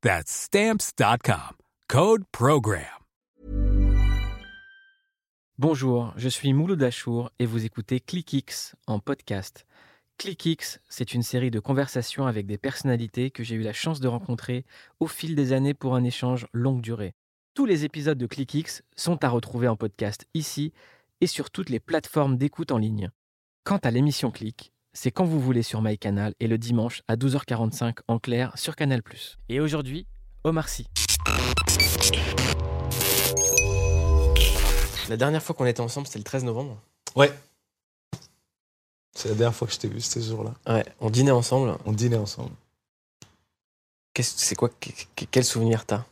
That's Stamps.com. Code PROGRAM. Bonjour, je suis Mouloud Achour et vous écoutez ClickX en podcast. ClickX, c'est une série de conversations avec des personnalités que j'ai eu la chance de rencontrer au fil des années pour un échange longue durée. Tous les épisodes de ClickX sont à retrouver en podcast ici et sur toutes les plateformes d'écoute en ligne. Quant à l'émission Click, c'est quand vous voulez sur MyCanal et le dimanche à 12h45 en clair sur Canal+. Et aujourd'hui, Omar Sy. La dernière fois qu'on était ensemble, c'était le 13 novembre. Ouais. C'est la dernière fois que je t'ai vu, c'était ce jour-là. Ouais, on dînait ensemble. On dînait ensemble. Qu'est-ce- C'est quoi que- que- Quel souvenir t'as?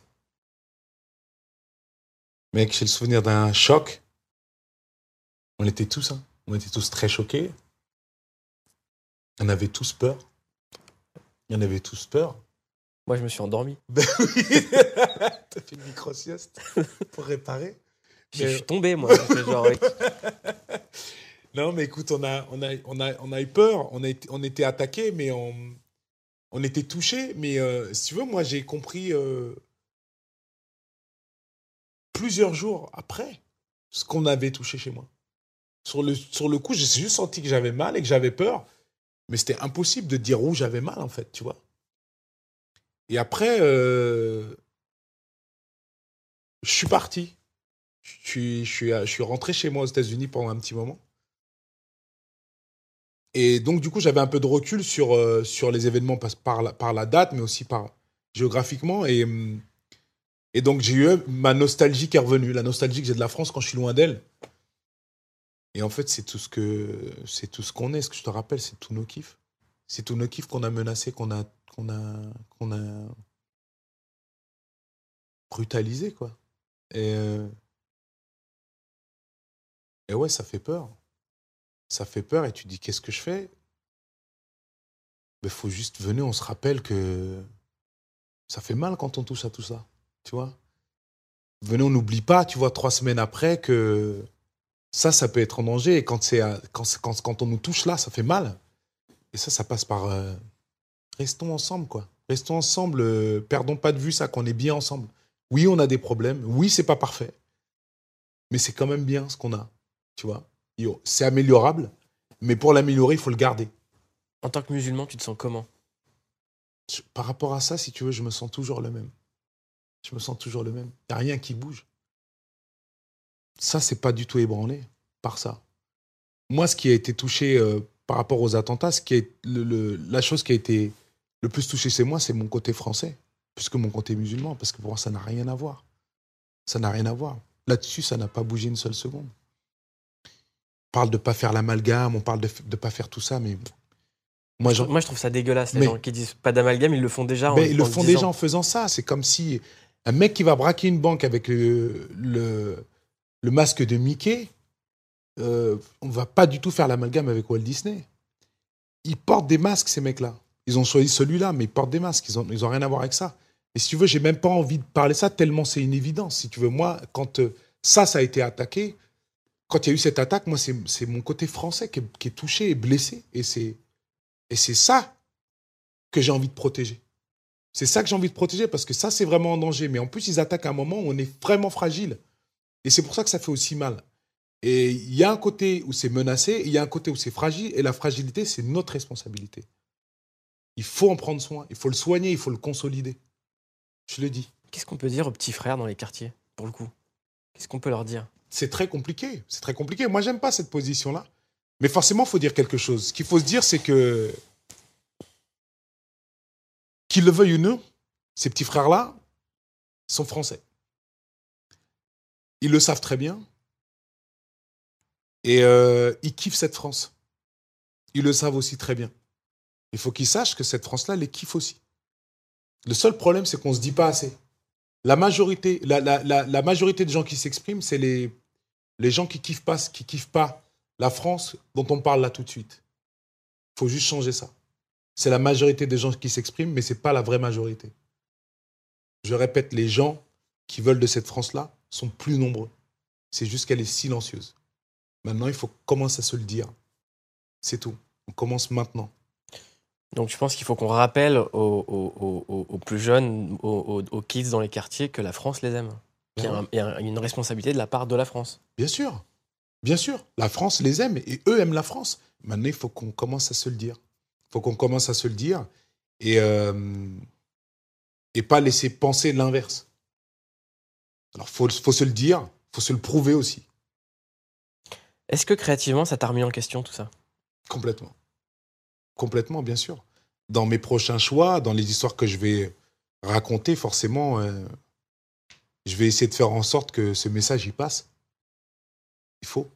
Mec, j'ai le souvenir d'un choc. On était tous, hein. On était tous très choqués. On avait tous peur. On avait tous peur. Moi, je me suis endormi. Ben oui T'as fait une micro-sieste pour réparer Je Mais- suis tombé, moi. Genre, ouais. Non, mais écoute, on a, on a, on a, on a eu peur. On, a été, on était attaqué, mais on, on était touché. Mais euh, si tu veux, moi, j'ai compris euh, plusieurs jours après ce qu'on avait touché chez moi. Sur le, sur le coup, j'ai juste senti que j'avais mal et que j'avais peur. Mais c'était impossible de dire où j'avais mal, en fait, tu vois. Et après, euh, je suis parti. Je suis, rentré chez moi aux États-Unis pendant un petit moment. Et donc, du coup, j'avais un peu de recul sur, euh, les événements par, la, date, mais aussi géographiquement. Et, hum, et donc, j'ai eu ma nostalgie qui est revenue, la nostalgie que j'ai de la France quand je suis loin d'elle. Et en fait, c'est tout ce que c'est tout ce qu'on est. Ce que je te rappelle, c'est tous nos kiffs. C'est tous nos kiffs qu'on a menacés, qu'on a qu'on a qu'on a brutalisé quoi. Et euh, et ouais, ça fait peur. Ça fait peur et tu dis qu'est-ce que je fais? Il faut juste venir, on se rappelle que ça fait mal quand on touche à tout ça, tu vois. Venez, on n'oublie pas, tu vois, trois semaines après que ça, ça peut être en danger. Et quand, c'est, à- quand, c'est- quand, quand on nous touche là, ça fait mal. Et ça, ça passe par... euh, restons ensemble, quoi. Restons ensemble, euh, perdons pas de vue ça, qu'on est bien ensemble. Oui, on a des problèmes. Oui, c'est pas parfait. Mais c'est quand même bien ce qu'on a, tu vois. C'est améliorable, mais pour l'améliorer, il faut le garder. En tant que musulman, tu te sens comment? Par rapport à ça, si tu veux, je me sens toujours le même. Je me sens toujours le même. Il n'y a rien qui bouge. Ça, c'est pas du tout ébranlé par ça. Moi, ce qui a été touché euh, par rapport aux attentats, ce qui est le- le- la chose qui a été le plus touchée chez moi, c'est mon côté français, plus que mon côté musulman, parce que pour moi, ça n'a rien à voir. Ça n'a rien à voir. Là-dessus, ça n'a pas bougé une seule seconde. On parle de pas faire l'amalgame, on parle de ne pas faire tout ça, mais moi, j'en- Moi, je trouve ça dégueulasse, les Mais- gens qui disent pas d'amalgame, ils le font déjà. en- mais ils le font déjà en faisant ça. C'est comme si un mec qui va braquer une banque avec le, le, le masque de Mickey, euh, on va pas du tout faire l'amalgame avec Walt Disney. Ils portent des masques, ces mecs-là. Ils ont choisi celui-là, mais ils portent des masques. Ils ont, ils ont rien à voir avec ça. Et si tu veux, j'ai même pas envie de parler ça tellement c'est une évidence. Si tu veux, moi, quand euh, ça, ça a été attaqué, quand il y a eu cette attaque, moi, c'est mon côté français qui est, qui est touché et blessé. Et c'est ça que j'ai envie de protéger. C'est ça que j'ai envie de protéger parce que ça, c'est vraiment en danger. Mais en plus, ils attaquent à un moment où on est vraiment fragile. Et c'est pour ça que ça fait aussi mal. Et il y a un côté où c'est menacé, il y a un côté où c'est fragile. Et la fragilité, c'est notre responsabilité. Il faut en prendre soin, il faut le soigner, il faut le consolider. Je le dis. Qu'est-ce qu'on peut dire aux petits frères dans les quartiers, pour le coup? Qu'est-ce qu'on peut leur dire? C'est très compliqué. C'est très compliqué. Moi, j'aime pas cette position-là. Mais forcément, il faut dire quelque chose. Ce qu'il faut se dire, c'est que, qu'ils le veuillent ou non, ces petits frères-là sont français. Ils le savent très bien. Et euh, ils kiffent cette France. Ils le savent aussi très bien. Il faut qu'ils sachent que cette France-là les kiffe aussi. Le seul problème, c'est qu'on ne se dit pas assez. La majorité, la, majorité des gens qui s'expriment, c'est les, les gens qui kiffent pas, qui kiffent pas la France dont on parle là tout de suite. Il faut juste changer ça. C'est la majorité des gens qui s'expriment, mais ce n'est pas la vraie majorité. Je répète, les gens qui veulent de cette France-là sont plus nombreux. C'est juste qu'elle est silencieuse. Maintenant, il faut commencer à se le dire. C'est tout. On commence maintenant. Donc je pense qu'il faut qu'on rappelle aux, aux- aux- aux plus jeunes, aux, kids dans les quartiers, que la France les aime. Qu'il y a, un- il y a une responsabilité de la part de la France. Bien sûr. Bien sûr. La France les aime et eux aiment la France. Maintenant, il faut qu'on commence à se le dire. Il faut qu'on commence à se le dire et, euh, et pas laisser penser l'inverse. Alors, il faut, faut se le dire, il faut se le prouver aussi, Est-ce que créativement, ça t'a remis en question tout ça? Complètement. Complètement, bien sûr. Dans mes prochains choix, dans les histoires que je vais raconter, forcément, euh, je vais essayer de faire en sorte que ce message y passe. Il faut.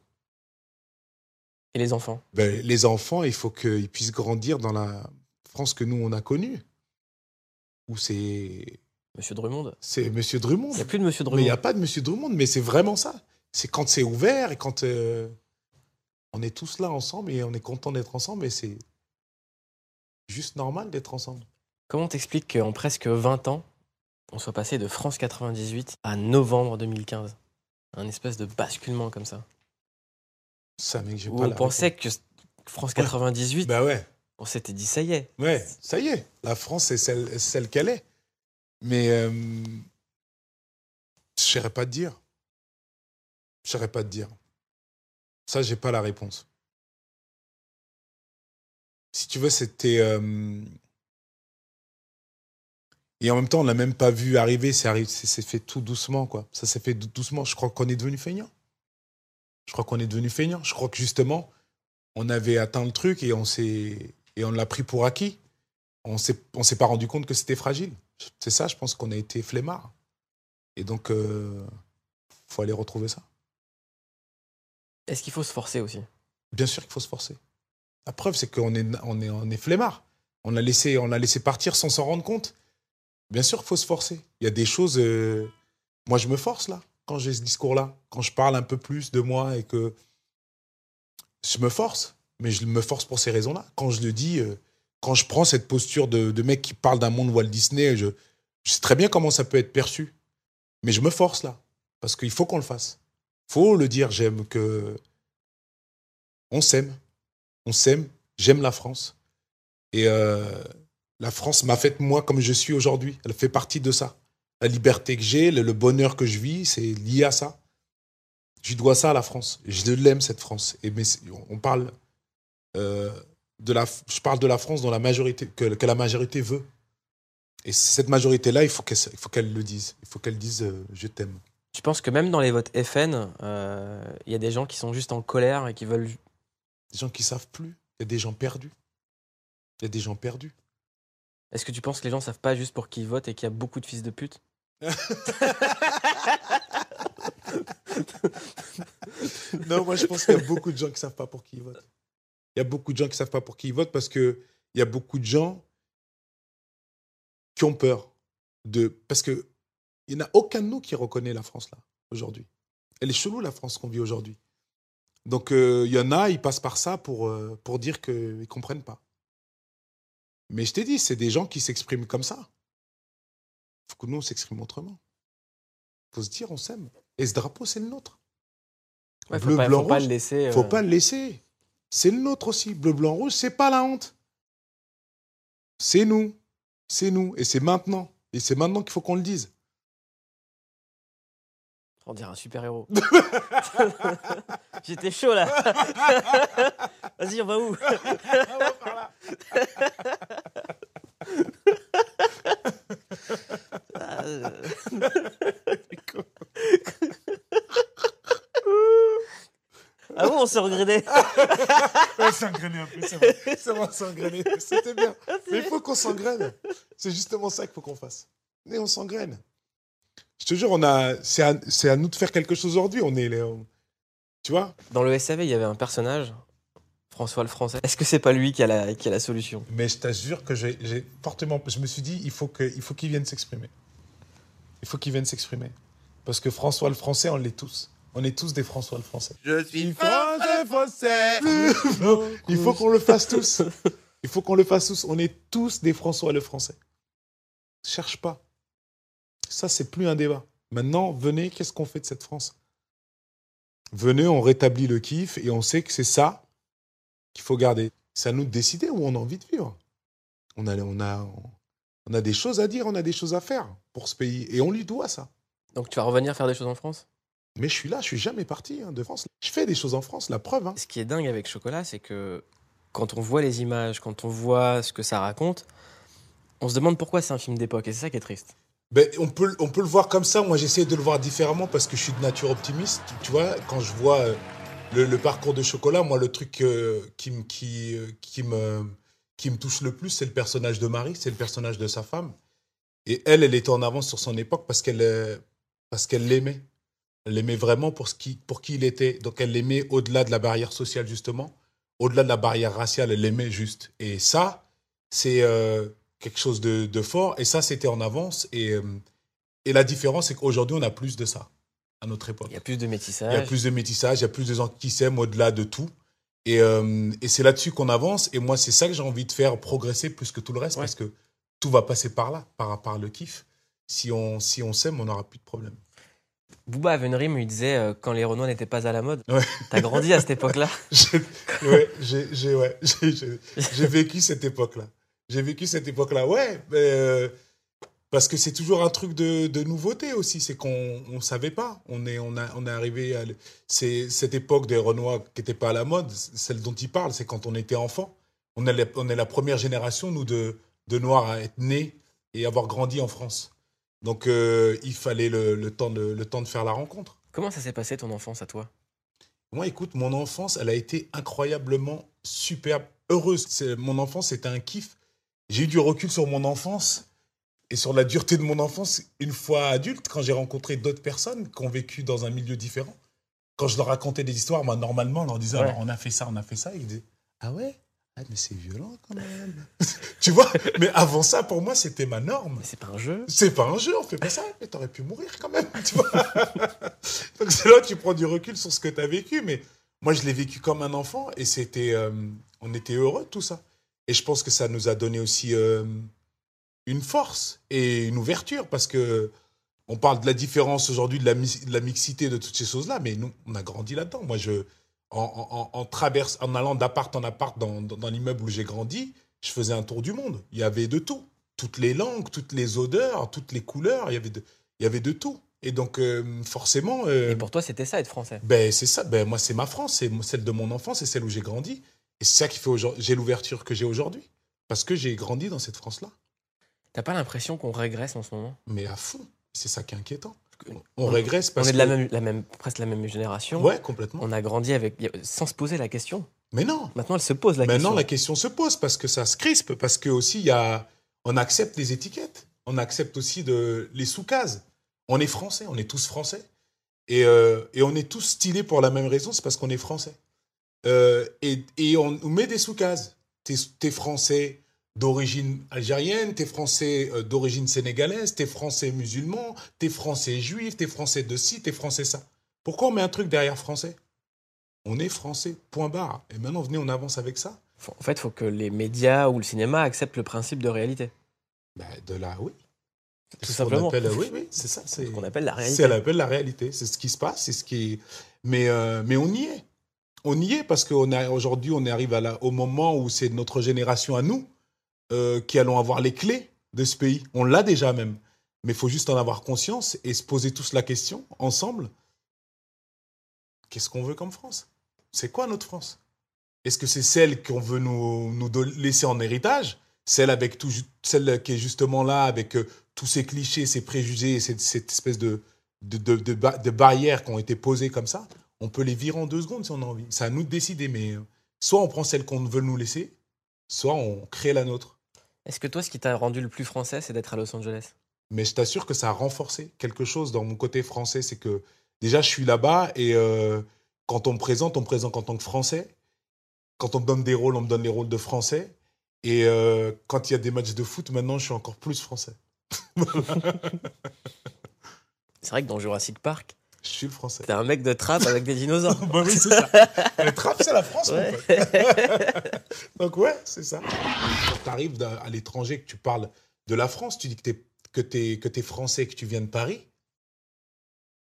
Et les enfants? Ben, les enfants, il faut qu'ils puissent grandir dans la France que nous, on a connue. Où c'est Monsieur Drummond c'est Monsieur Drummond. Il n'y a plus de Monsieur Mais Drummond. il n'y a pas de Monsieur Drummond, mais c'est vraiment ça. C'est quand c'est ouvert et quand euh, on est tous là ensemble et on est content d'être ensemble et c'est juste normal d'être ensemble. Comment t'expliques qu'en presque 20 ans, on soit passé de France 98 à novembre 2015 Un espèce de basculement comme ça. Ça, mec, j'ai pas on la pensait que France Ouais. 98, réponse. Bah ouais, on s'était dit ça y est. ouais, ça y est. La France, celle, celle qu'elle est. Mais euh, je ne saurais pas te dire. Je ne saurais pas te dire. Ça, j'ai pas la réponse. Si tu veux, c'était. euh, Et en même temps, on l'a même pas vu arriver. C'est fait tout doucement, quoi. Ça s'est fait dou- doucement. Je crois qu'on est devenu feignant. Je crois qu'on est devenu feignant. Je crois que justement, on avait atteint le truc et on s'est et on l'a pris pour acquis. On s'est on s'est pas rendu compte que c'était fragile. C'est ça, je pense qu'on a été flemmard. Et donc, euh, faut aller retrouver ça. Est-ce qu'il faut se forcer aussi? Bien sûr qu'il faut se forcer. La preuve, c'est qu'on est, on est, on est flemmard. On l'a laissé, on l'a laissé partir sans s'en rendre compte. Bien sûr qu'il faut se forcer. Il y a des choses. euh, Moi, je me force là, quand j'ai ce discours-là. Quand je parle un peu plus de moi et que. Je me force. Mais je me force pour ces raisons-là. Quand je le dis, euh, quand je prends cette posture de, mec qui parle d'un monde Walt Disney, je, sais très bien comment ça peut être perçu. Mais je me force là. Parce qu'il faut qu'on le fasse. faut le dire, j'aime que. On s'aime. On s'aime. J'aime la France. Et euh, la France m'a fait moi comme je suis aujourd'hui. Elle fait partie de ça. La liberté que j'ai, le, bonheur que je vis, c'est lié à ça. Je dois ça à la France. Je l'aime, cette France. Et on parle euh, de la, je parle de la France dans la majorité, que, que la majorité veut. Et cette majorité-là, il faut qu'elle il faut qu'elle le dise. Il faut qu'elle dise euh, je t'aime. Tu penses que même dans les votes FN, euh, il y a des gens qui sont juste en colère et qui veulent. Des gens qui savent plus. Il y a des gens perdus. Il y a des gens perdus. Est-ce que tu penses que les gens savent pas juste pour qui ils votent et qu'il y a beaucoup de fils de pute? Non, moi je pense qu'il y a beaucoup de gens qui savent pas pour qui ils votent. Il y a beaucoup de gens qui savent pas pour qui ils votent parce que il y a beaucoup de gens qui ont peur de parce que il n'y en a aucun de nous qui reconnaît la France là aujourd'hui. Elle est chelou la France qu'on vit aujourd'hui. Donc euh, il y en a, ils passent par ça pour euh, pour dire qu'ils ne comprennent pas. Mais je t'ai dit, c'est des gens qui s'expriment comme ça. faut que nous on s'exprime autrement. faut se dire, on s'aime. Et ce drapeau, c'est le nôtre. Ouais, faut Bleu, pas, blanc, faut pas rouge. le laisser. euh, Faut pas le laisser. C'est le nôtre aussi. Bleu, blanc, rouge, c'est pas la honte. C'est nous. C'est nous. Et c'est maintenant. Et c'est maintenant qu'il faut qu'on le dise. On dirait un super héros. J'étais chaud là. Vas-y, on va où? Ah, euh, Ah bon, on s'est regretté On s'est engrainé un peu, c'est vrai. C'est vrai, on s'est engrainé. C'était bien. Mais il faut qu'on s'engraine. C'est justement ça qu'il faut qu'on fasse. Et on s'engraine. Je te jure, on a, c'est à, c'est à nous de faire quelque chose aujourd'hui. On est, les- on- tu vois? Dans le SAV, il y avait un personnage, François le Français. Est-ce que c'est pas lui qui a la, qui a la solution? Mais je t'assure que j'ai, j'ai fortement, je me suis dit, il faut que, il faut qu'il vienne s'exprimer. Il faut qu'il vienne s'exprimer. Parce que François le Français, on l'est tous. On est tous des François le Français. Je suis français, français. Non, il faut qu'on le fasse tous. Il faut qu'on le fasse tous. On est tous des François le Français. Cherche pas. Ça, c'est plus un débat. Maintenant, venez, qu'est-ce qu'on fait de cette France? Venez, on rétablit le kiff et on sait que c'est ça qu'il faut garder. C'est à nous de décider où on a envie de vivre. On a, on, a, on a des choses à dire, on a des choses à faire pour ce pays. Et on lui doit ça. Donc tu vas revenir faire des choses en France? Mais je suis là, je suis jamais parti hein, de France. Je fais des choses en France, la preuve. hein. Ce qui est dingue avec Chocolat, c'est que quand on voit les images, quand on voit ce que ça raconte, on se demande pourquoi c'est un film d'époque. Et c'est ça qui est triste. Ben, on, peut, on peut le voir comme ça. Moi, j'essaie de le voir différemment parce que je suis de nature optimiste. Tu vois, quand je vois euh, le, le parcours de chocolat, moi, le truc euh, qui, me- qui, euh, qui, me, qui me touche le plus, c'est le personnage de Marie, c'est le personnage de sa femme. Et elle, elle était en avance sur son époque parce qu'elle parce qu'elle l'aimait. Elle l'aimait vraiment pour, ce qui, pour qui il était. Donc, elle l'aimait au-delà de la barrière sociale, justement. Au-delà de la barrière raciale, elle l'aimait juste. Et ça, c'est euh, quelque chose de, de fort. Et ça, c'était en avance. Et, euh, et la différence, c'est qu'aujourd'hui, on a plus de ça à notre époque. Il y a plus de Il y a métissage. plus de métissage, il y a plus de gens qui s'aiment au-delà de tout. Et, euh, et c'est là-dessus qu'on avance. Et moi, c'est ça que j'ai envie de faire progresser plus que tout le reste Ouais. parce que tout va passer par là, par, par le kiff. Si on si on s'aime, on n'aura plus de problème. Booba avait une rime où il disait euh, quand les Renois n'étaient pas à la mode. Ouais. T'as grandi à cette époque-là. J'ai ouais, j'ai ouais, vécu cette époque-là. J'ai vécu cette époque-là, ouais. mais, euh, parce que c'est toujours un truc de, de nouveauté aussi. C'est qu'on ne savait pas. On est, on, a, on est arrivé à. C'est cette époque des Renois qui n'était pas à la mode, celle dont il parle, c'est quand on était enfant. On est, la, on est la première génération, nous, de, de Noirs à être nés et avoir grandi en France. Donc, euh, il fallait le, le temps de, le temps de faire la rencontre. Comment ça s'est passé ton enfance à toi? Moi, écoute, mon enfance, elle a été incroyablement superbe, heureuse. Mon enfance, c'était un kiff. J'ai eu du recul sur mon enfance et sur la dureté de mon enfance une fois adulte, quand j'ai rencontré d'autres personnes qui ont vécu dans un milieu différent. Quand je leur racontais des histoires, moi, normalement, on leur disait, Ouais. Alors, on a fait ça, on a fait ça. Ils disaient, ah ouais? Ah, mais c'est violent quand même. tu vois Mais avant ça, pour moi, c'était ma norme. Mais c'est pas un jeu. C'est pas un jeu, on fait pas ça, mais t'aurais pu mourir quand même, tu vois. Donc c'est là que tu prends du recul sur ce que t'as vécu, mais moi je l'ai vécu comme un enfant et c'était, euh, on était heureux de tout ça. Et je pense que ça nous a donné aussi euh, une force et une ouverture parce que on parle de la différence aujourd'hui, de la, de la mixité, de toutes ces choses-là, mais nous, on a grandi là-dedans. Moi, je, en, en, traverse, en allant d'appart en appart dans, dans, dans l'immeuble où j'ai grandi, je faisais un tour du monde. Il y avait de tout. Toutes les langues, toutes les odeurs, toutes les couleurs, il y avait de, il y avait de tout. Et donc, euh, forcément, euh, Et pour toi, c'était ça être français? ben, c'est ça. Ben, moi, c'est ma France, c'est celle de mon enfance, c'est celle où j'ai grandi. Et c'est ça qui fait aujourd'hui, j'ai l'ouverture que j'ai aujourd'hui. Parce que j'ai grandi dans cette France-là. T'as pas l'impression qu'on régresse en ce moment? Mais à fond. C'est ça qui est inquiétant. On, On- régresse parce On est de la même, la même, presque la même génération. Ouais, complètement. On a grandi avec, sans se poser la question. Mais non. Maintenant, elle se pose la Maintenant, question. la question se pose parce que ça se crispe, parce que aussi, il y a, on accepte les étiquettes. On accepte aussi de, les sous-cases. On est français, on est tous français. Et, euh, et on est tous stylés pour la même raison, c'est parce qu'on est français. Euh, et, et on nous met des sous-cases. T'es es français d'origine algérienne, t'es français euh, d'origine sénégalaise, t'es français musulman, t'es français juif, t'es français de ci, t'es français ça. Pourquoi on met un truc derrière français? On est français, point barre. Et maintenant, venez, on avance avec ça. En fait, il faut que les médias ou le cinéma acceptent le principe de réalité. Ben, de là, oui. Tout Ce simplement. appelle- oui, oui, c'est ça. C'est Ce qu'on appelle la c'est réalité. ce qu'on appelle la réalité. C'est ce qui se passe, c'est ce qui. Mais, euh, mais on y est. On y est parce qu'aujourd'hui, on arrive à la- au moment où c'est notre génération à nous euh, qui allons avoir les clés de ce pays. On l'a déjà même. Mais il faut juste en avoir conscience et se poser tous la question ensemble. Qu'est-ce qu'on veut comme France? C'est quoi notre France? Est-ce que c'est celle qu'on veut nous, laisser en héritage? Celle, avec tout, celle qui est justement là avec euh, tous ces clichés, ces préjugés, cette, espèce de, de, de, de qui ont été posées comme ça? On peut les virer en deux secondes si on a envie. C'est à nous de décider, mais euh, soit on prend celle qu'on veut nous laisser, soit on crée la nôtre. Est-ce que toi, ce qui t'a rendu le plus français, c'est d'être à Los Angeles? Mais je t'assure que ça a renforcé quelque chose dans mon côté français. C'est que déjà, je suis là-bas et euh, quand on me présente, on me présente en tant que français. Quand on me donne des rôles, on me donne les rôles de français. Et euh, quand il y a des matchs de foot, maintenant, je suis encore plus français. C'est vrai que dans Jurassic Park, Je suis le français. t'es un mec de trappe avec des dinosaures. bah oui, c'est ça. Le trap, c'est la France, Ouais. Donc, ouais, c'est ça. Quand tu arrives à l'étranger, que tu parles de la France, tu dis que tu es, que t'es- que t'es français, que tu viens de Paris.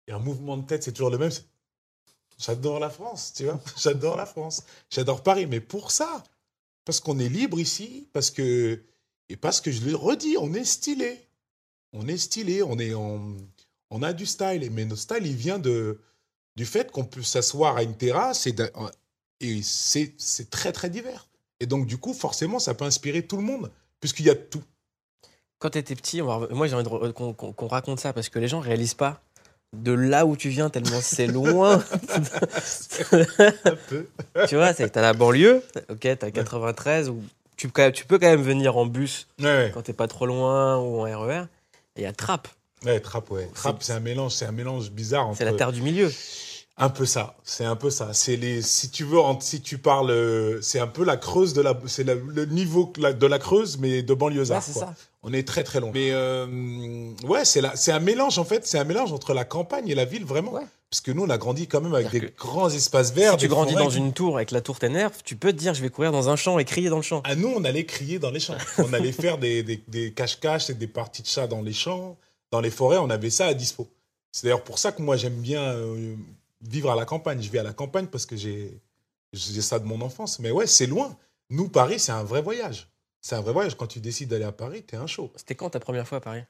Et un mouvement de tête, c'est toujours le même. J'adore la France, tu vois. J'adore la France. J'adore Paris. Mais pour ça, parce qu'on est libre ici, parce que. Et parce que je le redis, on est stylé. On est stylé, on, est en, on a du style. Mais notre style, il vient de, du fait qu'on peut s'asseoir à une terrasse et, c'est très très divers. Et donc du coup, forcément, ça peut inspirer tout le monde, puisqu'il y a de tout. Quand t'étais petit, on va- moi j'ai envie qu'on raconte ça parce que les gens réalisent pas de là où tu viens tellement c'est loin. Un peu. tu vois, c'est- t'as la banlieue, ok, t'as 93 où tu, peux- tu peux quand même venir en bus Ouais, ouais. quand t'es pas trop loin ou en RER. Et il y a Trappe, Ouais, Trappe, ouais. Trappe, c'est un mélange, c'est un mélange bizarre entre. c'est la terre du milieu. Un peu ça, c'est un peu ça. C'est les, si tu veux, en- si tu parles, euh, c'est un peu la Creuse de la, c'est le niveau de la Creuse, mais de banlieusard. Ouais, c'est quoi. ça. On est très très loin. Mais euh, ouais, c'est c'est un mélange en fait, c'est un mélange entre la campagne et la ville vraiment. Ouais. Parce que nous, on a grandi quand même avec des grands espaces verts. Si tu grandis dans une tour avec la tour t'énerve, tu peux te dire je vais courir dans un champ et crier dans le champ. À nous, on allait crier dans les champs. On allait faire des, des, des cache-cache et des parties de chat dans les champs, dans les forêts. On avait ça à dispo. C'est d'ailleurs pour ça que moi, j'aime bien euh, vivre à la campagne. Je vis à la campagne parce que j'ai ça de mon enfance. Mais ouais, c'est loin. Nous, Paris, c'est un vrai voyage. C'est un vrai voyage. Quand tu décides d'aller à Paris, t'es un show. C'était quand ta première fois à Paris?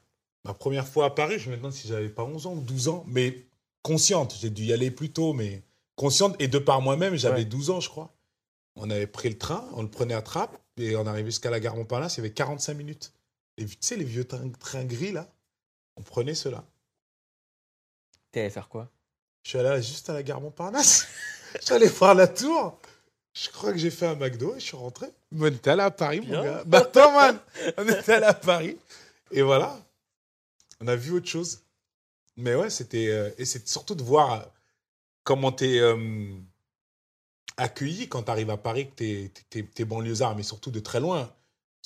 Ma première fois à Paris, je me demande si j'avais pas 11 ans ou 12 ans, mais consciente. J'ai dû y aller plus tôt, mais consciente. Et de par moi-même, j'avais Ouais. 12 ans, je crois. On avait pris le train, on le prenait à trappe, et on arrivait jusqu'à la gare Montparnasse, il y avait 45 minutes. Et tu sais, les vieux trains, trains gris, là, on prenait ceux-là. T'es allé faire quoi? Je suis allé juste à la gare Montparnasse. je suis allé voir la tour. Je crois que j'ai fait un McDo et je suis rentré. Mais on était allé à Paris, mon gars. Bah, attends, man. On était allé à Paris. Et voilà. On a vu autre chose. Mais ouais, c'était. euh, et c'est surtout de voir comment t'es euh, accueilli quand t'arrives à Paris, que t'es, t'es, t'es banlieusard, mais surtout de très loin.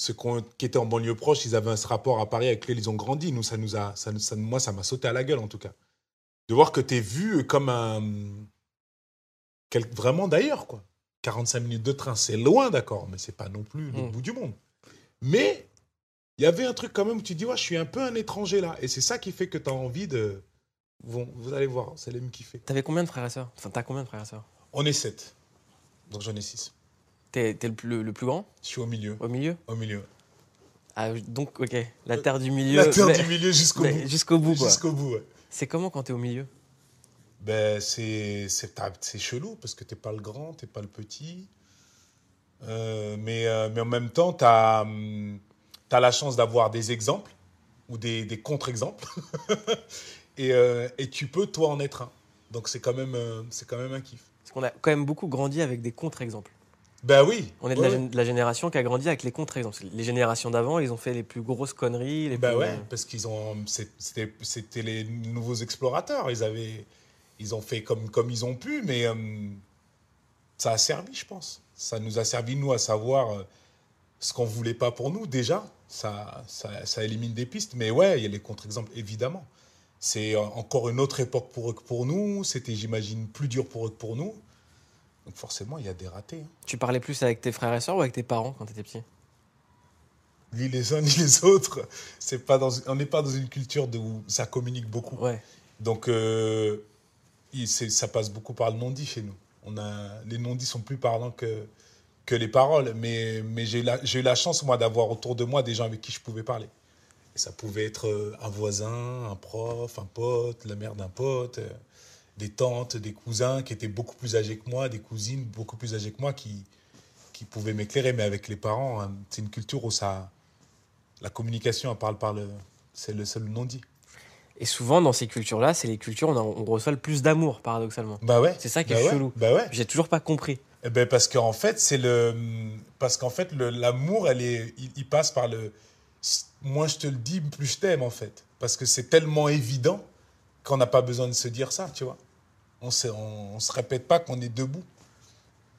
Ceux qui étaient en banlieue proche, ils avaient ce rapport à Paris avec lequel ils ont grandi. Nous, ça nous a. Ça, moi, ça m'a sauté à la gueule, en tout cas. De voir que t'es vu comme un. quel- vraiment d'ailleurs, quoi. 45 minutes de train, c'est loin, d'accord, mais c'est pas non plus le Mm. bout du monde. Mais il y avait un truc quand même où tu dis, ouais, je suis un peu un étranger là. Et c'est ça qui fait que tu as envie de. Bon, vous allez voir, c'est l'aime qui fait. T'avais combien de frères et sœurs? Enfin, t'as combien de frères et sœurs? On est 7. Donc j'en ai 6. T'es le, plus- le- le plus grand? Je suis au milieu. Au milieu? Au milieu. Ah, donc, ok. La terre du milieu. La terre mais- du milieu jusqu'au bout. Jusqu'au bout. Jusqu'au bout, ouais. C'est comment quand t'es au milieu? Ben, c'est t'as- chelou parce que t'es pas le grand, t'es pas le petit. Euh, mais, euh, mais en même temps, tu as, la chance d'avoir des exemples ou des, des contre-exemples. et, euh, et tu peux, toi, en être un. Donc, c'est quand, même, euh, quand même un kiff. Parce qu'on a quand même beaucoup grandi avec des contre-exemples. Ben oui. On est de la, Ouais. gén- de la génération qui a grandi avec les contre-exemples. Les générations d'avant, ils ont fait les plus grosses conneries. Les Ben plus... ouais, parce qu'ils ont, c'était les nouveaux explorateurs. Ils avaient, ils ont fait comme, comme ils ont pu, mais euh, ça a servi, je pense. Ça nous a servi nous à savoir euh, ce qu'on voulait pas pour nous déjà. Ça, ça, ça élimine des pistes, mais ouais, il y a les contre-exemples évidemment. C'est euh, encore une autre époque pour eux que pour nous. C'était, j'imagine, plus dur pour eux que pour nous. Donc forcément, il y a des ratés. hein. Tu parlais plus avec tes frères et sœurs ou avec tes parents quand t'étais petit? Ni les uns ni les autres. C'est pas dans, on n'est pas dans une culture de, où ça communique beaucoup. Ouais. Donc, euh, il- c'est- ça passe beaucoup par le non-dit chez nous. On a, les non-dits sont plus parlants que, que les paroles. Mais, mais j'ai eu la- j'ai eu la chance, moi, d'avoir autour de moi des gens avec qui je pouvais parler. Et ça pouvait être euh, un voisin, un prof, un pote, la mère d'un pote, euh, des tantes, des cousins qui étaient beaucoup plus âgés que moi, des cousines beaucoup plus âgées que moi qui, qui pouvaient m'éclairer. Mais avec les parents, hein, c'est une culture où ça, la communication, parle par le, c'est le seul non-dit. Et souvent, dans ces cultures-là, c'est les cultures où on, on reçoit le plus d'amour, paradoxalement. Bah ouais. C'est ça qui bah est ouais, chelou. Bah ouais. J'ai toujours pas compris. Eh ben parce qu'en fait, c'est le. Parce qu'en fait, l'amour, elle est, il, il passe par le. Moins je te le dis, plus je t'aime, en fait. Parce que c'est tellement évident qu'on n'a pas besoin de se dire ça, tu vois. On se, on, se répète pas qu'on est debout,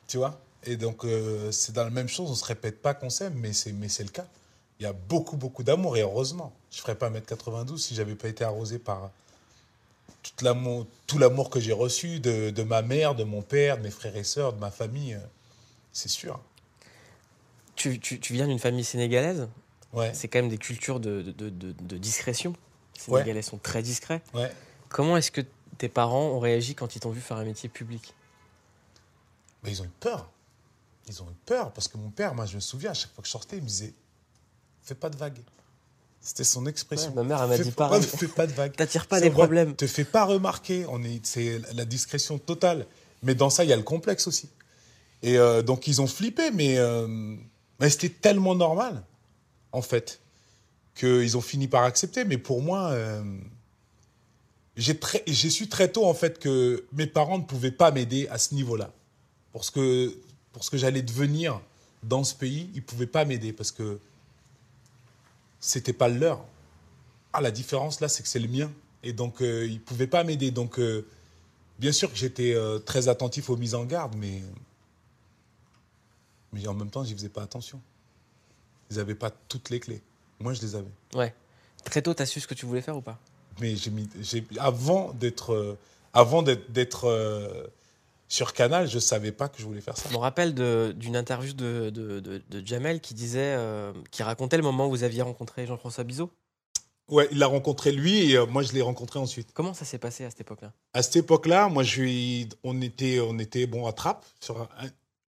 tu vois. Et donc, euh, c'est dans la même chose, on se répète pas qu'on s'aime, mais c'est, mais c'est le cas. Il y a beaucoup, beaucoup d'amour, et heureusement. Je ferais pas 1m92 si j'avais pas été arrosé par tout l'amour, tout l'amour que j'ai reçu de, de ma mère, de mon père, de mes frères et sœurs, de ma famille. euh, C'est sûr. Tu, tu- tu viens d'une famille sénégalaise? Ouais. C'est quand même des cultures de, de- de- discrétion. Les Ouais. Sénégalais sont très discrets. Ouais. Comment est-ce que tes parents ont réagi quand ils t'ont vu faire un métier public Mais ils ont eu peur. Ils ont eu peur parce que mon père, moi, je me souviens, à chaque fois que je sortais, il me disait Fais pas de vagues. C'était son expression. Ouais, ma mère, elle m'a dit pas-. Fais pas de vagues. T'attires pas des vrai. problèmes. Te fais pas remarquer. On est, c'est la discrétion totale. Mais dans ça, il y a le complexe aussi. Et euh, donc, ils ont flippé, mais, euh, mais c'était tellement normal, en fait, qu'ils ont fini par accepter. Mais pour moi, euh, j'ai su très tôt, en fait, que mes parents ne pouvaient pas m'aider à ce niveau-là. Pour ce que, que j'allais devenir dans ce pays, ils ne pouvaient pas m'aider parce que c'était pas le leur. Ah, la différence là, c'est que c'est le mien. Et donc, euh, ils ne pouvaient pas m'aider. Donc, euh, bien sûr que j'étais euh, très attentif aux mises en garde, mais, mais en même temps, j'y faisais pas attention. Ils n'avaient pas toutes les clés. Moi, je les avais. Ouais. Très tôt, t'as su ce que tu voulais faire ou pas? Mais j'ai avant d'être, euh, avant d'être, euh, sur Canal, je savais pas que je voulais faire ça. Je me rappelle d'une interview de, de- de- de Jamel qui disait, euh, qui racontait le moment où vous aviez rencontré Jean-François Bizot. Ouais, il l'a rencontré lui et euh, moi je l'ai rencontré ensuite. Comment ça s'est passé à cette époque-là? À cette époque-là, moi je lui, on était, on était bon à Trappes sur un,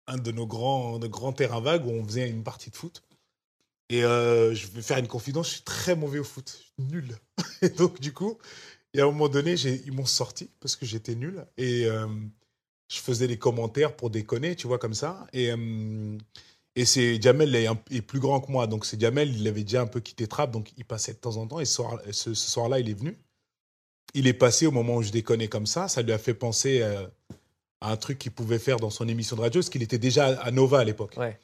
un de nos grands, de grands terrains vagues où on faisait une partie de foot. Et euh, je vais faire une confidence, je suis très mauvais au foot, nul. Et donc du coup, et à un moment donné, ils m'ont sorti parce que j'étais nul et euh, je faisais des commentaires pour déconner, tu vois comme ça. Et euh, c'est Jamel est, un- est plus grand que moi, donc c'est Jamel, il avait déjà un peu quitté Trappes, donc il passait de temps en temps. Et ce ce, soir-là, il est venu. Il est passé au moment où je déconnais comme ça. Ça lui a fait penser à un truc qu'il pouvait faire dans son émission de radio, parce qu'il était déjà à Nova à l'époque. Ouais.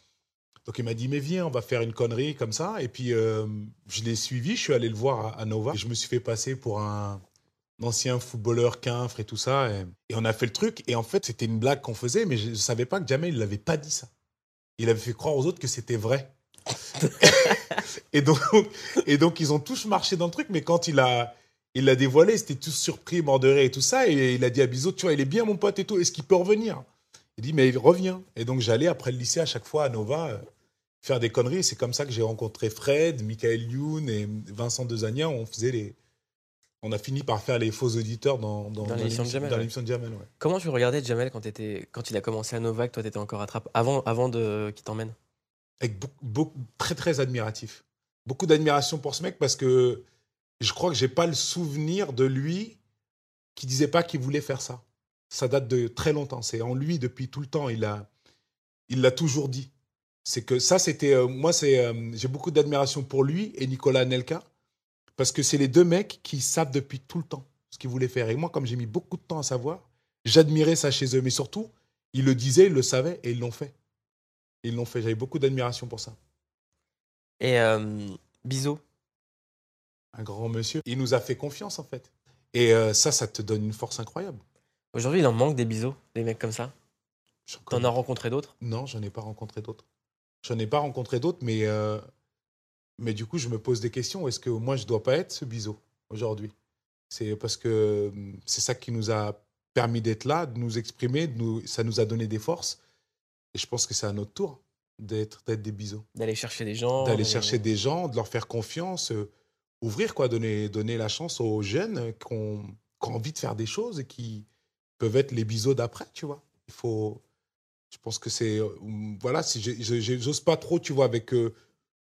Donc il m'a dit, mais viens, on va faire une connerie comme ça. Et puis euh, je l'ai suivi, je suis allé le voir à, Nova. Et je me suis fait passer pour un ancien footballeur quinfre et tout ça. Et, et on a fait le truc. Et en fait, c'était une blague qu'on faisait, mais je ne savais pas que Jamel ne l'avait pas dit ça. Il avait fait croire aux autres que c'était vrai. et, donc, et donc, ils ont tous marché dans le truc, mais quand il a, il l'a dévoilé, ils étaient tous surpris, rire et tout ça. Et il a dit à Bizot, tu vois, il est bien mon pote et tout, est-ce qu'il peut revenir? Il dit, mais il revient. Et donc, j'allais après le lycée à chaque fois à Nova euh, faire des conneries. C'est comme ça que j'ai rencontré Fred, Michael Youn et Vincent Dezania. On faisait les. On a fini par faire les faux auditeurs dans, dans, Dans l'émission de Jamel, dans ouais. l'émission de Jamel, ouais. Comment tu regardais Jamel quand, t'étais- quand il a commencé à Nova, que toi t'étais encore à Trappes, avant, avant de, qu'il t'emmène? Avec beaucoup, beaucoup- très très admiratif. Beaucoup d'admiration pour ce mec parce que je crois que j'ai pas le souvenir de lui qui disait pas qu'il voulait faire ça. Ça date de très longtemps. C'est en lui depuis tout le temps. Il a, il l'a toujours dit. C'est que ça, c'était euh, moi, c'est euh, j'ai beaucoup d'admiration pour lui et Nicolas Nelka parce que c'est les deux mecs qui savent depuis tout le temps ce qu'ils voulaient faire. Et moi, comme j'ai mis beaucoup de temps à savoir, j'admirais ça chez eux. Mais surtout, ils le disaient, ils le savaient et ils l'ont fait. Ils l'ont fait. J'avais beaucoup d'admiration pour ça. Et euh, un grand monsieur. Il nous a fait confiance, en fait. Et euh, ça, ça te donne une force incroyable. Aujourd'hui il en manque des Bizot, des mecs comme ça. T'en as rencontré d'autres? Non, j'en ai pas rencontré d'autres. J'en ai pas rencontré d'autres, mais, euh, mais du coup, je me pose des questions. Est-ce que moi, je dois pas être ce biseau aujourd'hui? C'est parce que hum, c'est ça qui nous a permis d'être là, de nous exprimer, de nous, ça nous a donné des forces. Et je pense que c'est à notre tour d'être d'être des biseaux. D'aller chercher des gens D'aller et- chercher des gens, de leur faire confiance, euh, ouvrir, quoi, donner, donner la chance aux jeunes qui ont, qui ont envie de faire des choses et qui peuvent être les biseaux d'après, tu vois. Il faut. Je pense que c'est. Voilà, si j'ose pas trop, tu vois, avec euh,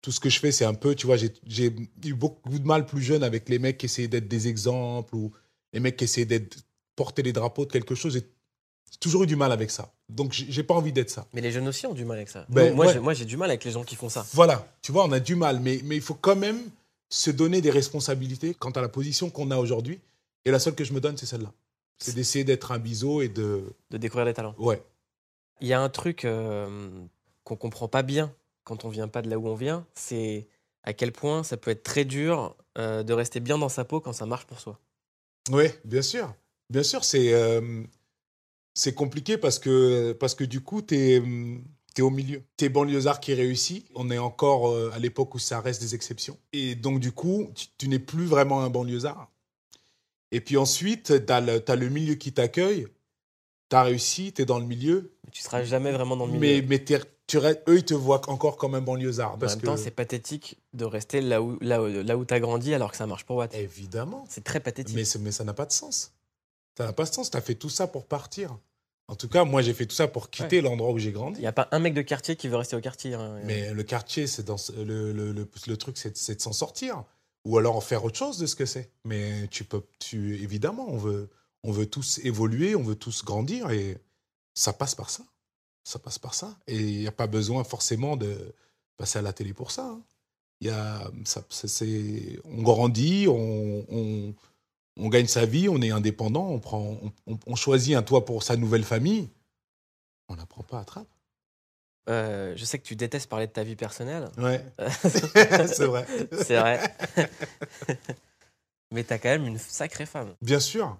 tout ce que je fais, c'est un peu, tu vois, j'ai eu beaucoup de mal plus jeune avec les mecs qui essayaient d'être des exemples ou les mecs qui essayaient d'être porter les drapeaux de quelque chose. J'ai toujours eu du mal avec ça. Donc, j'ai pas envie d'être ça. Mais les jeunes aussi ont du mal avec ça. Ben, ouais. moi, j'ai du mal avec les gens qui font ça. Voilà, tu vois, on a du mal, mais, mais il faut quand même se donner des responsabilités quant à la position qu'on a aujourd'hui. Et la seule que je me donne, c'est celle-là. C'est d'essayer d'être un biseau et de. De découvrir les talents. Ouais. Il y a un truc euh, qu'on comprend pas bien quand on vient pas de là où on vient, c'est à quel point ça peut être très dur euh, de rester bien dans sa peau quand ça marche pour soi. Oui, bien sûr. Bien sûr, c'est euh, c'est compliqué parce que, parce que du coup, tu es, es, au milieu. Tu es banlieusard qui réussit. On est encore euh, à l'époque où ça reste des exceptions. Et donc, du coup, tu, tu n'es plus vraiment un banlieusard. Et puis ensuite, tu as, as, le milieu qui t'accueille. Tu as réussi, tu es dans le milieu. Mais tu seras jamais vraiment dans le milieu. Mais, mais tu, eux, ils te voient encore comme un banlieusard. Parce en même que... temps, c'est pathétique de rester là où, là, où, là où tu as grandi alors que ça marche pour Watt. Évidemment. C'est très pathétique. Mais, mais ça n'a pas de sens. Ça n'a pas de sens. Tu as fait tout ça pour partir. En tout cas, moi, j'ai fait tout ça pour quitter ouais. l'endroit où j'ai grandi. Il n'y a pas un mec de quartier qui veut rester au quartier. Hein. Mais le quartier, c'est dans le, le, le, le truc, c'est de s'en sortir. Ou alors en faire autre chose de ce que c'est. Mais tu peux, tu, évidemment, on veut, on veut tous évoluer, on veut tous grandir. Et ça passe par ça. Ça passe par ça. Et il n'y a pas besoin forcément de passer à la télé pour ça. Hein. Ça, c'est, on grandit, on, on, gagne sa vie, on est indépendant, on, prend, on, choisit un toit pour sa nouvelle famille. On n'apprend pas à trappe. Euh, je sais que tu détestes parler de ta vie personnelle. Ouais. c'est vrai. c'est vrai. Mais tu as quand même une sacrée femme. Bien sûr.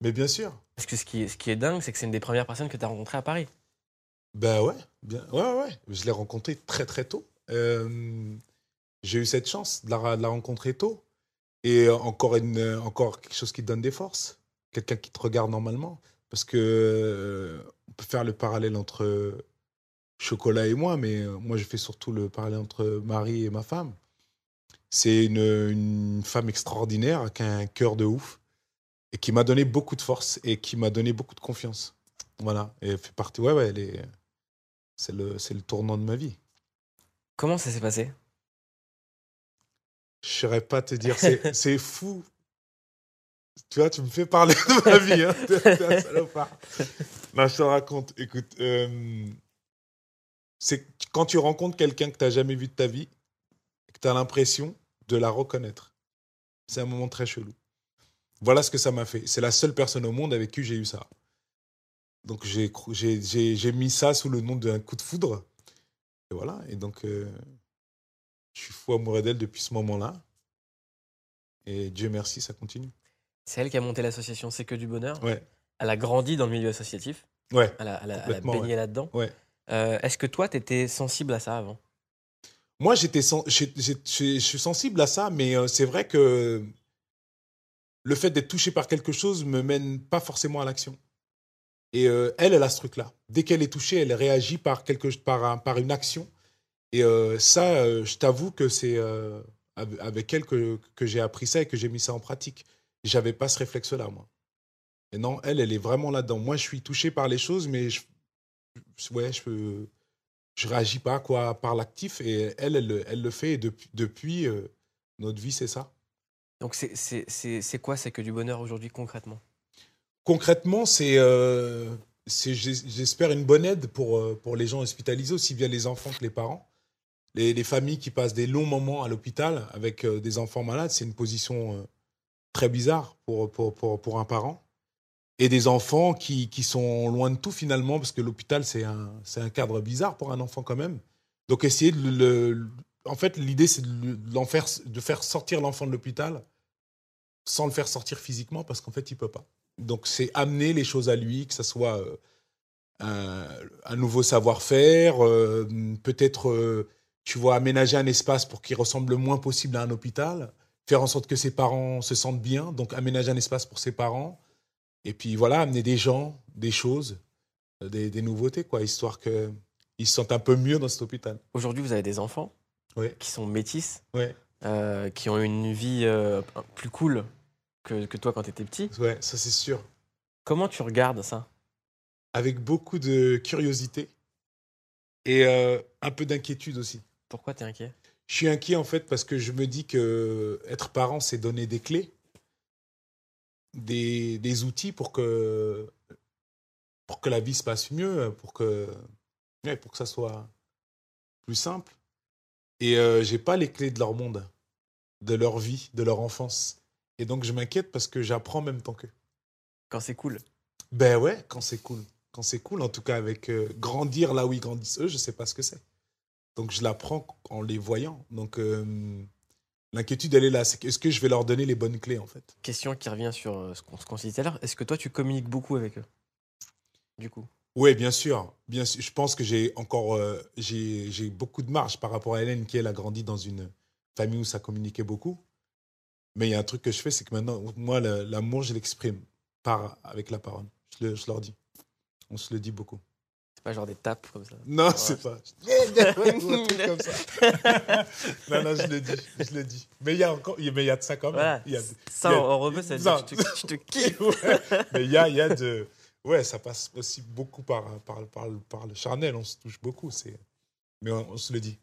Mais bien sûr. Parce que ce qui est, ce qui est dingue, c'est que c'est une des premières personnes que tu as rencontrées à Paris. Ben ouais. Bien. Ouais, ouais. Je l'ai rencontrée très, très tôt. Euh, j'ai eu cette chance de la, de la, rencontrer tôt. Et encore, une, encore quelque chose qui te donne des forces. Quelqu'un qui te regarde normalement. Parce que euh, on peut faire le parallèle entre Chocolat et moi, mais moi je fais surtout le parallèle entre Marie et ma femme. C'est une, une, femme extraordinaire avec un cœur de ouf et qui m'a donné beaucoup de force et qui m'a donné beaucoup de confiance. Voilà, et elle fait partie. Ouais, ouais, elle est. C'est le, c'est le tournant de ma vie. Comment ça s'est passé? Je ne saurais pas te dire. C'est, c'est fou. Tu vois, tu me fais parler de ma vie. Hein. T'es un salopard. Non, je te raconte. Écoute. Euh c'est quand tu rencontres quelqu'un que tu n'as jamais vu de ta vie, que tu as l'impression de la reconnaître. C'est un moment très chelou. Voilà ce que ça m'a fait. C'est la seule personne au monde avec qui j'ai eu ça. Donc j'ai mis ça sous le nom d'un coup de foudre. Et voilà. Et donc, euh, je suis fou amoureux d'elle depuis ce moment-là. Et Dieu merci, ça continue. C'est elle qui a monté l'association C'est que du bonheur. Ouais. Elle a grandi dans le milieu associatif. Ouais. Elle a, elle a, elle a baigné ouais. là-dedans. Ouais. Euh, Est-ce que toi, tu étais sensible à ça avant? Moi, j'étais je suis sensible à ça, mais euh, c'est vrai que le fait d'être touché par quelque chose me mène pas forcément à l'action. Et euh, elle, elle a ce truc-là. Dès qu'elle est touchée, elle réagit par, quelque, par, un, par une action. Et ça, je t'avoue que c'est avec elle que, que j'ai appris ça et que j'ai mis ça en pratique. J'avais pas ce réflexe-là, moi. Et non, elle, elle est vraiment là-dedans. Moi, je suis touché par les choses, mais je, ouais, je peux, je réagis pas quoi par l'actif et elle, elle, elle, le fait et depuis, depuis euh, notre vie, c'est ça. Donc c'est quoi c'est que du bonheur aujourd'hui concrètement? Concrètement, c'est euh, j'espère une bonne aide pour, euh, pour les gens hospitalisés, aussi bien les enfants que les parents. Les, les familles qui passent des longs moments à l'hôpital avec euh, des enfants malades, c'est une position très bizarre pour, pour, pour, pour un parent et des enfants qui, qui, sont loin de tout finalement, parce que l'hôpital, c'est un, un cadre bizarre pour un enfant quand même. Donc essayer de le... le en fait, l'idée, c'est de, faire, de faire sortir l'enfant de l'hôpital sans le faire sortir physiquement, parce qu'en fait, il peut pas. Donc c'est amener les choses à lui, que ce soit euh, un, un, nouveau savoir-faire, euh, peut-être, euh, tu vois, aménager un espace pour qu'il ressemble le moins possible à un hôpital, faire en sorte que ses parents se sentent bien, donc aménager un espace pour ses parents, et puis voilà, amener des gens, des choses, des, des nouveautés, quoi, histoire qu'ils se sentent un peu mieux dans cet hôpital. Aujourd'hui, vous avez des enfants qui sont métis, euh, qui ont une vie euh, plus cool que, que toi quand tu étais petit. Ouais, ça c'est sûr. Comment tu regardes ça? Avec beaucoup de curiosité et euh, un peu d'inquiétude aussi. Pourquoi tu es inquiet? Je suis inquiet en fait parce que je me dis que être parent, c'est donner des clés des, des, outils pour que, pour que la vie se passe mieux, pour que, ouais, pour que ça soit plus simple. Et euh, j'ai pas les clés de leur monde. de leur vie, de leur enfance. Et donc, je m'inquiète parce que j'apprends en même temps qu'eux. Quand c'est cool. Ben ouais, quand c'est cool. Quand c'est cool, en tout cas, avec euh, grandir là où ils grandissent eux, je sais pas ce que c'est. Donc, je l'apprends en les voyant. Donc, euh, l'inquiétude, elle est là. Est-ce que je vais leur donner les bonnes clés, en fait? Question qui revient sur euh, ce qu'on qu'on s'est dit tout à l'heure. Est-ce que toi, tu communiques beaucoup avec eux? Du coup. Oui, bien sûr. Bien sûr. Je pense que j'ai encore euh, j'ai beaucoup de marge par rapport à Hélène qui, elle, a grandi dans une famille où ça communiquait beaucoup. Mais il y a un truc que je fais, c'est que maintenant, moi, l'amour, je l'exprime par, avec la parole. Je, le- je leur dis. On se le dit beaucoup. C'est pas genre des tapes comme ça. Non, c'est pas. comme ça. non, non, je le dis. Je le dis. Mais il y a encore. Mais il y a de ça quand même. Voilà. Il y a- Ça, y a- en rebeu, ça veut Non. dire que je te, je te kiffe. Ouais, mais il y a, il y a de. Ouais, ça passe aussi beaucoup par, par, par, par le charnel. On se touche beaucoup. c'est Mais on, on se le dit.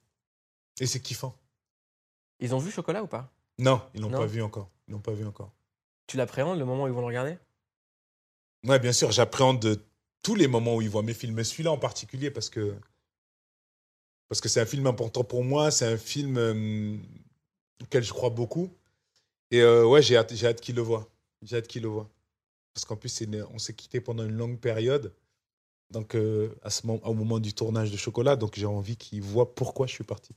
Et c'est kiffant. Ils ont vu Chocolat ou pas? Non, ils l'ont pas vu encore. Ils l'ont pas vu encore. Tu l'appréhendes le moment où ils vont le regarder? Ouais, bien sûr, j'appréhende de tous les moments où ils voient mes films. Mais celui-là en particulier parce que. Parce que c'est un film important pour moi. C'est un film euh, auquel je crois beaucoup. Et euh, ouais, j'ai hâte, hâte qu'ils le voient. J'ai hâte qu'ils le voient. Parce qu'en plus, on s'est quitté pendant une longue période. Donc, euh, à ce moment, au moment du tournage de Chocolat, donc j'ai envie qu'ils voient pourquoi je suis parti.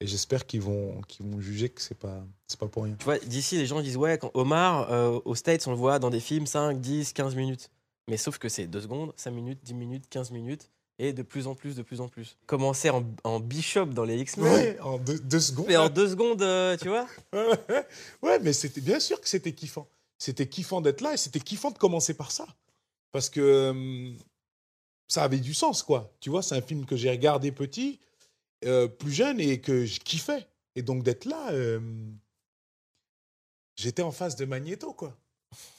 Et j'espère qu'ils vont, vont juger que c'est pas, c'est pas pour rien. Tu vois, d'ici, les gens disent Ouais, quand Omar, euh, aux States, on le voit dans des films 5, 10, 15 minutes. Mais sauf que c'est 2 secondes, 5 minutes, 10 minutes, 15 minutes, et de plus en plus, de plus en plus. Commencer en, en Bishop dans les X-Men, Ouais, en deux, deux secondes. mais en 2 secondes, euh, tu vois Ouais, mais c'était bien sûr que c'était kiffant. C'était kiffant d'être là et c'était kiffant de commencer par ça. Parce que euh, ça avait du sens, quoi. Tu vois, c'est un film que j'ai regardé petit, euh, plus jeune et que je kiffais. Et donc d'être là, euh, j'étais en face de Magneto, quoi.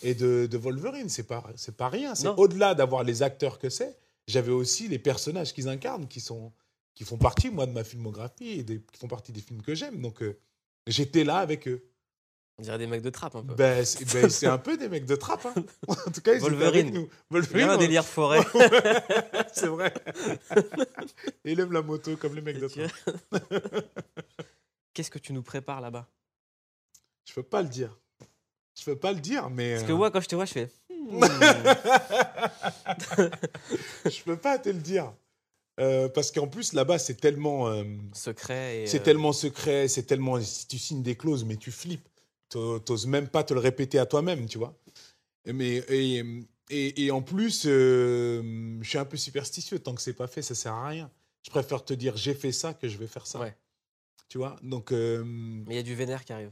Et de, de Wolverine, c'est pas, c'est pas rien. C'est au-delà d'avoir les acteurs que c'est, j'avais aussi les personnages qu'ils incarnent qui sont qui font partie, moi, de ma filmographie et des- qui font partie des films que j'aime. Donc, euh, j'étais là avec eux. On dirait des mecs de trappe un peu. Ben, c'est ben, un peu des mecs de trappe. hein. En tout cas, ils Wolverine. avec nous. Il y Wolverine, a un délire forêt. c'est vrai. Il aime la moto comme les mecs de trappe. Qu'est-ce que tu nous prépares là-bas? Je peux pas le dire. Je peux pas le dire, mais. Parce que euh, moi, quand je te vois, je fais. je peux pas te le dire. Euh, parce qu'en plus, là-bas, c'est tellement. euh, Secret. et, C'est euh, tellement secret, c'est tellement. Si tu signes des clauses, mais tu flippes. T'o- T'oses même pas te le répéter à toi-même, tu vois. Mais, et, et, et en plus, je suis un peu superstitieux. Tant que c'est pas fait, ça sert à rien. Je préfère te dire j'ai fait ça que je vais faire ça. Ouais. Tu vois? Donc, Mais il y a du vénère qui arrive.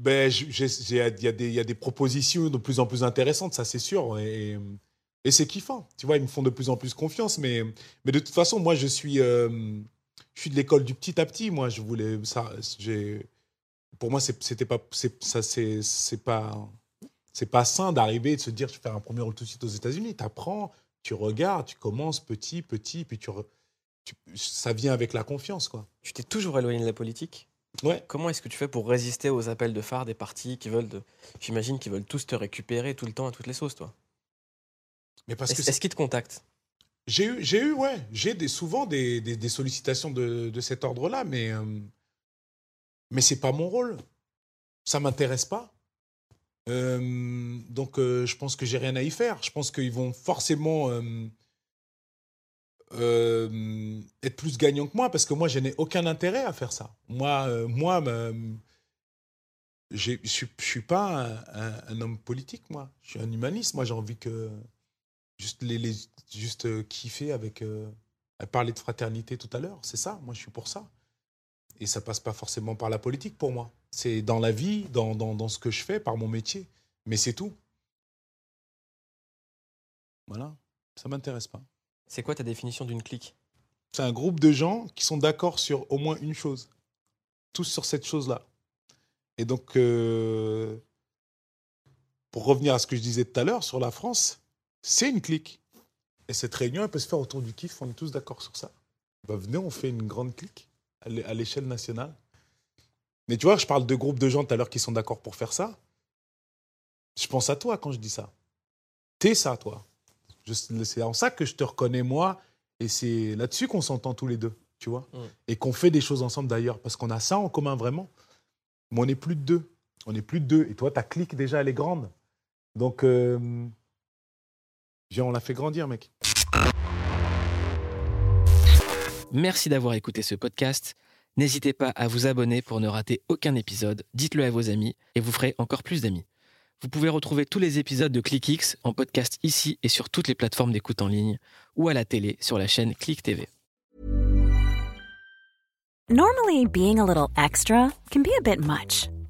Ben, il y, a des- propositions de plus en plus intéressantes, ça c'est sûr. Et, c'est kiffant. Tu vois, ils me font de plus en plus confiance. Mais, de toute façon, moi, je suis, euh, je suis de l'école du petit à petit. Moi, je voulais ça. Pour moi, c'était pas, ça, c'est, pas, c'est pas sain d'arriver et de se dire, je vais faire un premier rôle tout de suite aux États-Unis. Tu apprends, tu regardes, tu commences petit, petit, puis tu- ça vient avec la confiance, quoi. Tu t'es toujours éloigné de la politique? Ouais. Comment est-ce que tu fais pour résister aux appels de phare des partis qui veulent, de... j'imagine, qu'ils veulent tous te récupérer tout le temps à toutes les sauces, toi? Mais parce que Est-ce c'est- est-ce qu'ils te contactent? J'ai eu, j'ai eu, ouais, j'ai des, souvent des, des, des sollicitations de, de cet ordre-là, mais, euh, mais c'est pas mon rôle. Ça m'intéresse pas. Euh, donc, euh, je pense que j'ai rien à y faire. Je pense qu'ils vont forcément euh, être plus gagnants que moi, parce que moi, je n'ai aucun intérêt à faire ça. Moi, euh, moi, je suis, pas un, homme politique, moi. Je suis un humaniste. Moi, j'ai envie que juste les, juste euh, kiffer avec euh, parler de fraternité tout à l'heure. C'est ça. Moi je suis pour ça. Et ça passe pas forcément par la politique pour moi. C'est dans la vie dans, dans, dans ce que je fais par mon métier. Mais c'est tout. Voilà. Ça m'intéresse pas C'est quoi ta définition d'une clique? C'est un groupe de gens qui sont d'accord sur au moins une chose tous sur cette chose là et donc euh, pour revenir à ce que je disais tout à l'heure sur la France c'est une clique et cette réunion, elle peut se faire autour du kiff. On est tous d'accord sur ça. Bah, venez, on fait une grande clique à l'échelle nationale. Mais tu vois, je parle de groupes de gens tout à l'heure qui sont d'accord pour faire ça. Je pense à toi quand je dis ça. T'es ça, toi. Je- C'est en ça que je te reconnais, moi. Et c'est là-dessus qu'on s'entend tous les deux, tu vois. Mm. Et qu'on fait des choses ensemble d'ailleurs. Parce qu'on a ça en commun vraiment. Mais on n'est plus de deux. On n'est plus de deux. Et toi, ta clique, déjà, elle est grande. Donc, euh, viens, on l'a fait grandir, mec. Merci d'avoir écouté ce podcast. N'hésitez pas à vous abonner pour ne rater aucun épisode. Dites-le à vos amis et vous ferez encore plus d'amis. Vous pouvez retrouver tous les épisodes de ClickX en podcast ici et sur toutes les plateformes d'écoute en ligne ou à la télé sur la chaîne Click TV. Normally, being a little extra can be a bit much,